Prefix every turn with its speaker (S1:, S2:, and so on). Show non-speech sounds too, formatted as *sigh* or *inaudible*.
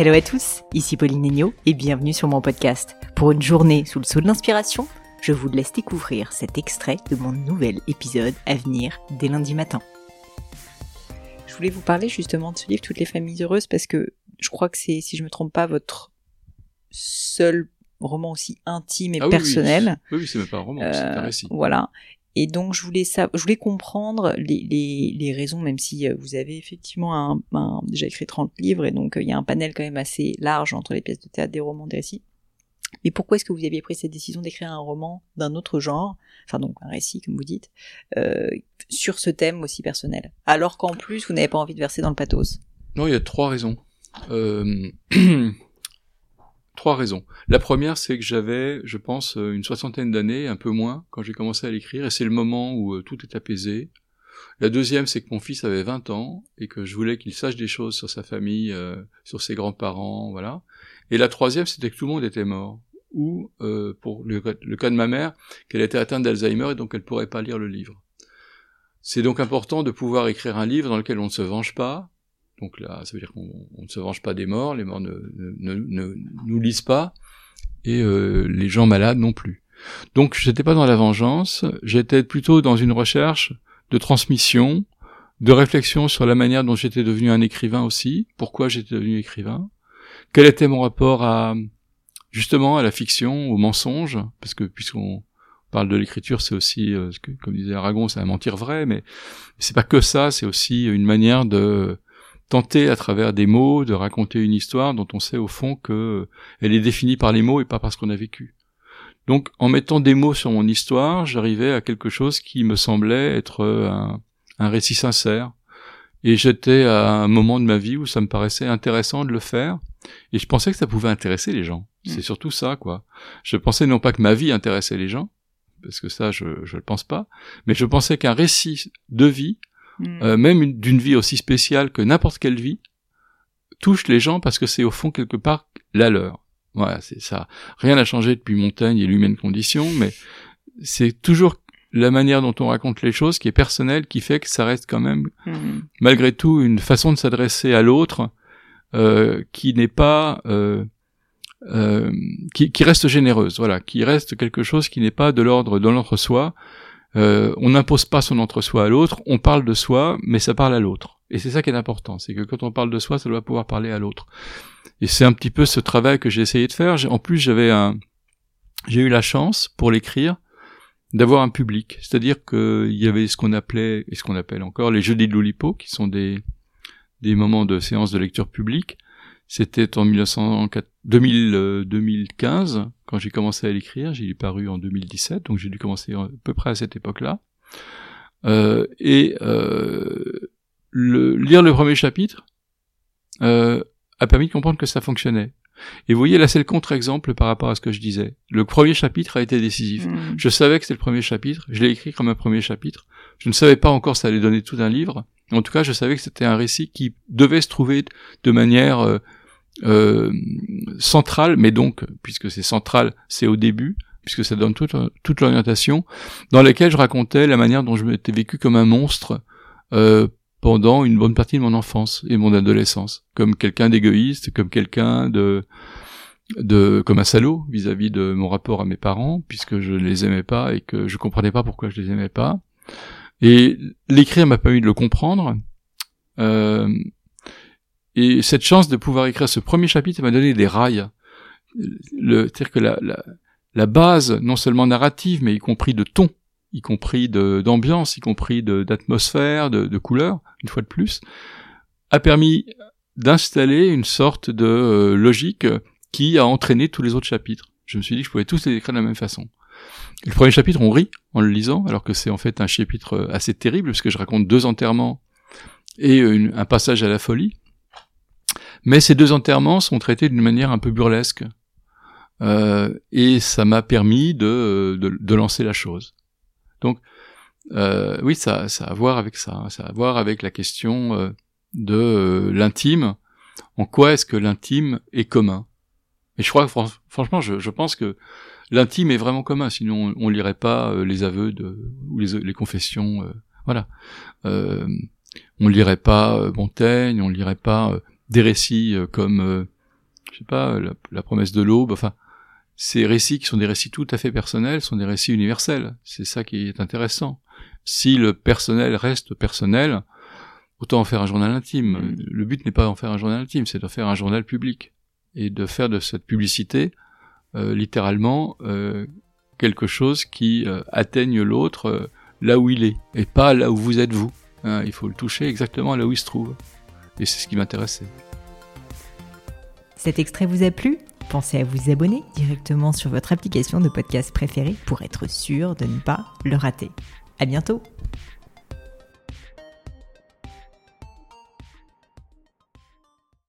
S1: Hello à tous, ici Pauline Agneau et bienvenue sur mon podcast. Pour une journée sous le sceau de l'inspiration, je vous laisse découvrir cet extrait de mon nouvel épisode à venir dès lundi matin. Je voulais vous parler justement de ce livre Toutes les familles heureuses parce que je crois que c'est, si je me trompe pas, votre seul roman aussi intime et
S2: Ah oui,
S1: personnel.
S2: Oui, oui, c'est même pas un roman, c'est un
S1: Euh,
S2: récit.
S1: Voilà. Et donc je voulais je voulais comprendre les, raisons, même si euh, vous avez effectivement déjà écrit 30 livres et donc euh, il y a un panel quand même assez large entre les pièces de théâtre, des romans, des récits. Mais pourquoi est-ce que vous aviez pris cette décision d'écrire un roman d'un autre genre, enfin donc un récit comme vous dites, euh, sur ce thème aussi personnel, alors qu'en plus vous n'avez pas envie de verser dans le pathos
S2: Non, il y a trois raisons. Euh, *clears throat* trois raisons. La première, c'est que j'avais, je pense, euh, une soixantaine d'années, un peu moins, quand j'ai commencé à l'écrire, et c'est le moment où euh, tout est apaisé. La deuxième, c'est que mon fils avait 20 ans, et que je voulais qu'il sache des choses sur sa famille, euh, sur ses grands-parents, voilà. Et la troisième, c'était que tout le monde était mort. Ou, pour le, le cas de ma mère, qu'elle était atteinte d'Alzheimer, et donc elle pourrait pas lire le livre. C'est donc important de pouvoir écrire un livre dans lequel on ne se venge pas, donc là, ça veut dire qu'on on ne se venge pas des morts, les morts ne, nous lisent pas, et euh, les gens malades non plus. Donc j'étais pas dans la vengeance, j'étais plutôt dans une recherche de transmission, de réflexion sur la manière dont j'étais devenu un écrivain aussi, pourquoi j'étais devenu écrivain, quel était mon rapport à justement à la fiction, au mensonge, parce que puisqu'on parle de l'écriture, c'est aussi, euh, comme disait Aragon, c'est un mentir vrai, mais c'est pas que ça, c'est aussi une manière de tenter à travers des mots de raconter une histoire dont on sait au fond que euh, elle est définie par les mots et pas par ce qu'on a vécu. Donc en mettant des mots sur mon histoire, j'arrivais à quelque chose qui me semblait être euh, un, un récit sincère. Et j'étais à un moment de ma vie où ça me paraissait intéressant de le faire. Et je pensais que ça pouvait intéresser les gens.
S1: Mm.
S2: C'est surtout ça, quoi. Je pensais non pas que ma vie intéressait les gens, parce que ça, je je le pense pas, mais je pensais qu'un récit de vie
S1: Hmm.
S2: euh, même une- d'une vie aussi spéciale que n'importe quelle vie, touche les gens parce que c'est au fond quelque part la leur. Voilà, c'est ça. Rien n'a changé depuis Montaigne et l'humaine condition, mais c'est toujours la manière dont on raconte les choses qui est personnelle, qui fait que ça reste quand même,
S1: Hmm.
S2: malgré tout, une façon de s'adresser à l'autre euh, qui n'est pas... Euh, euh, qui, qui reste généreuse, voilà, qui reste quelque chose qui n'est pas de l'ordre de l'entre-soi, euh, on n'impose pas son entre-soi à l'autre, on parle de soi, mais ça parle à l'autre. Et c'est ça qui est important, c'est que quand on parle de soi, ça doit pouvoir parler à l'autre. Et c'est un petit peu ce travail que j'ai essayé de faire. En plus, j'avais un, j'ai eu la chance pour l'écrire d'avoir un public, c'est-à-dire qu'il y avait ce qu'on appelait et ce qu'on appelle encore les jeudis de l'Oulipo, qui sont des des moments de séance de lecture publique. C'était en 1904 2000, euh, 2015 quand j'ai commencé à l'écrire. J'ai paru en 2017, donc j'ai dû commencer à peu près à cette époque-là. Euh, et euh, le, lire le premier chapitre euh, a permis de comprendre que ça fonctionnait. Et vous voyez, là, c'est le contre-exemple par rapport à ce que je disais. Le premier chapitre a été décisif.
S1: Hmm.
S2: Je savais que c'était le premier chapitre, je l'ai écrit comme un premier chapitre. Je ne savais pas encore ça allait donner tout un livre. En tout cas, je savais que c'était un récit qui devait se trouver de manière euh, euh, centrale, mais donc, puisque c'est central, c'est au début, puisque ça donne toute, l'orientation, dans laquelle je racontais la manière dont je m'étais vécu comme un monstre euh, pendant une bonne partie de mon enfance et mon adolescence, comme quelqu'un d'égoïste, comme quelqu'un de de comme un salaud vis-à-vis de mon rapport à mes parents puisque je ne les aimais pas et que je comprenais pas pourquoi je les aimais pas. Et l'écrire m'a permis de le comprendre Euh, et cette chance de pouvoir écrire ce premier chapitre m'a donné des rails c'est-à-dire que la, base non seulement narrative mais y compris de ton y compris d'ambiance y compris d'atmosphère de, de couleur une fois de plus a permis d'installer une sorte de euh, logique qui a entraîné tous les autres chapitres. Je me suis dit que je pouvais tous les écrire de la même façon. Le premier chapitre, on rit en le lisant, alors que c'est en fait un chapitre euh, assez terrible, parce que je raconte deux enterrements et un passage à la folie. Mais ces deux enterrements sont traités d'une manière un peu burlesque. Euh, et ça m'a permis de, de, lancer la chose. Donc, euh, oui, ça, ça a à voir avec ça. hein. Ça a à voir avec la question euh, de l'intime. En quoi est-ce que l'intime est commun? Et je crois franchement, je, pense que l'intime est vraiment commun. Sinon, on, on lirait pas les aveux de, ou les, confessions. voilà. On lirait pas Montaigne, on lirait pas des récits euh, comme euh, je sais pas, la, promesse de l'aube, enfin, ces récits qui sont des récits tout à fait personnels sont des récits universels. C'est ça qui est intéressant. Si le personnel reste personnel, autant en faire un journal intime. Mm. Le but n'est pas d'en faire un journal intime, c'est de faire un journal public et de faire de cette publicité euh, littéralement euh, quelque chose qui euh, atteigne l'autre euh, là où il est et pas là où vous êtes vous. Hein, il faut le toucher exactement là où il se trouve. Et c'est ce qui m'intéressait.
S1: Cet extrait vous a plu? Pensez à vous abonner directement sur votre application de podcast préférée pour être sûr de ne pas le rater. À bientôt